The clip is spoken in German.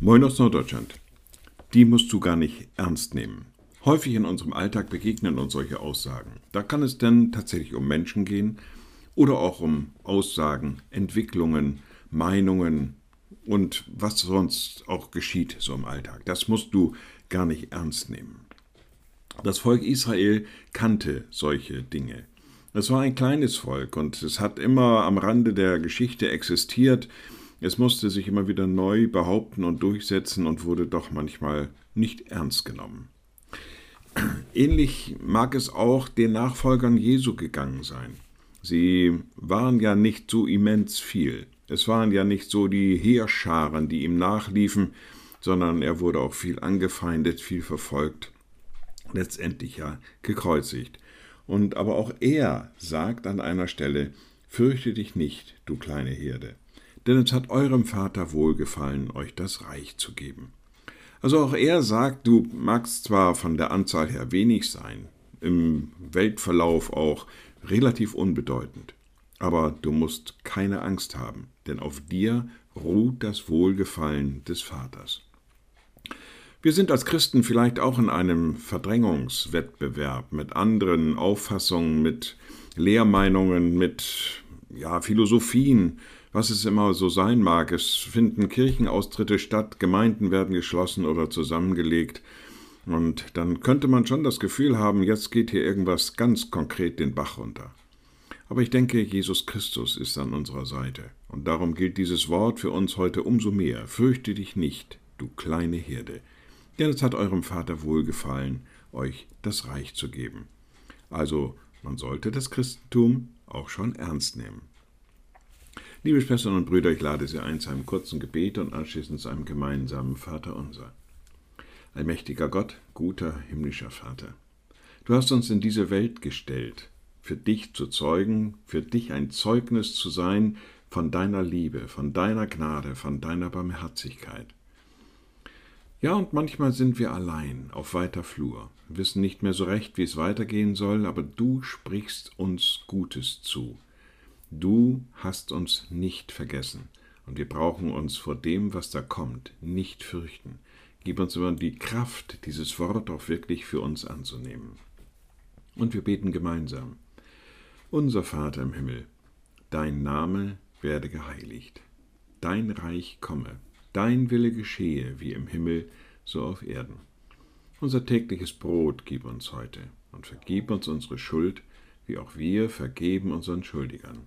Moin aus Norddeutschland. Die musst du gar nicht ernst nehmen. Häufig in unserem Alltag begegnen uns solche Aussagen. Da kann es denn tatsächlich um Menschen gehen oder auch um Aussagen, Entwicklungen, Meinungen und was sonst auch geschieht so im Alltag. Das musst du gar nicht ernst nehmen. Das Volk Israel kannte solche Dinge. Es war ein kleines Volk und es hat immer am Rande der Geschichte existiert. Es musste sich immer wieder neu behaupten und durchsetzen und wurde doch manchmal nicht ernst genommen. Ähnlich mag es auch den Nachfolgern Jesu gegangen sein. Sie waren ja nicht so immens viel. Es waren ja nicht so die Heerscharen, die ihm nachliefen, sondern er wurde auch viel angefeindet, viel verfolgt, letztendlich ja gekreuzigt. Und aber auch er sagt an einer Stelle, Fürchte dich nicht, du kleine Herde denn es hat eurem Vater wohlgefallen, euch das Reich zu geben. Also auch er sagt, du magst zwar von der Anzahl her wenig sein, im Weltverlauf auch relativ unbedeutend, aber du musst keine Angst haben, denn auf dir ruht das Wohlgefallen des Vaters. Wir sind als Christen vielleicht auch in einem Verdrängungswettbewerb mit anderen Auffassungen, mit Lehrmeinungen, mit ja, Philosophien, was es immer so sein mag. Es finden Kirchenaustritte statt, Gemeinden werden geschlossen oder zusammengelegt. Und dann könnte man schon das Gefühl haben, jetzt geht hier irgendwas ganz konkret den Bach runter. Aber ich denke, Jesus Christus ist an unserer Seite. Und darum gilt dieses Wort für uns heute umso mehr. Fürchte dich nicht, du kleine Herde. Denn es hat eurem Vater wohlgefallen, euch das Reich zu geben. Also, man sollte das Christentum auch schon ernst nehmen. Liebe Schwestern und Brüder, ich lade Sie ein zu einem kurzen Gebet und anschließend zu einem gemeinsamen Vater unser. Allmächtiger Gott, guter himmlischer Vater, du hast uns in diese Welt gestellt, für dich zu zeugen, für dich ein Zeugnis zu sein von deiner Liebe, von deiner Gnade, von deiner Barmherzigkeit. Ja, und manchmal sind wir allein auf weiter Flur, wissen nicht mehr so recht, wie es weitergehen soll, aber du sprichst uns Gutes zu. Du hast uns nicht vergessen, und wir brauchen uns vor dem, was da kommt, nicht fürchten. Gib uns immer die Kraft, dieses Wort auch wirklich für uns anzunehmen. Und wir beten gemeinsam. Unser Vater im Himmel, dein Name werde geheiligt, dein Reich komme, dein Wille geschehe, wie im Himmel, so auf Erden. Unser tägliches Brot gib uns heute und vergib uns unsere Schuld, wie auch wir vergeben unseren Schuldigern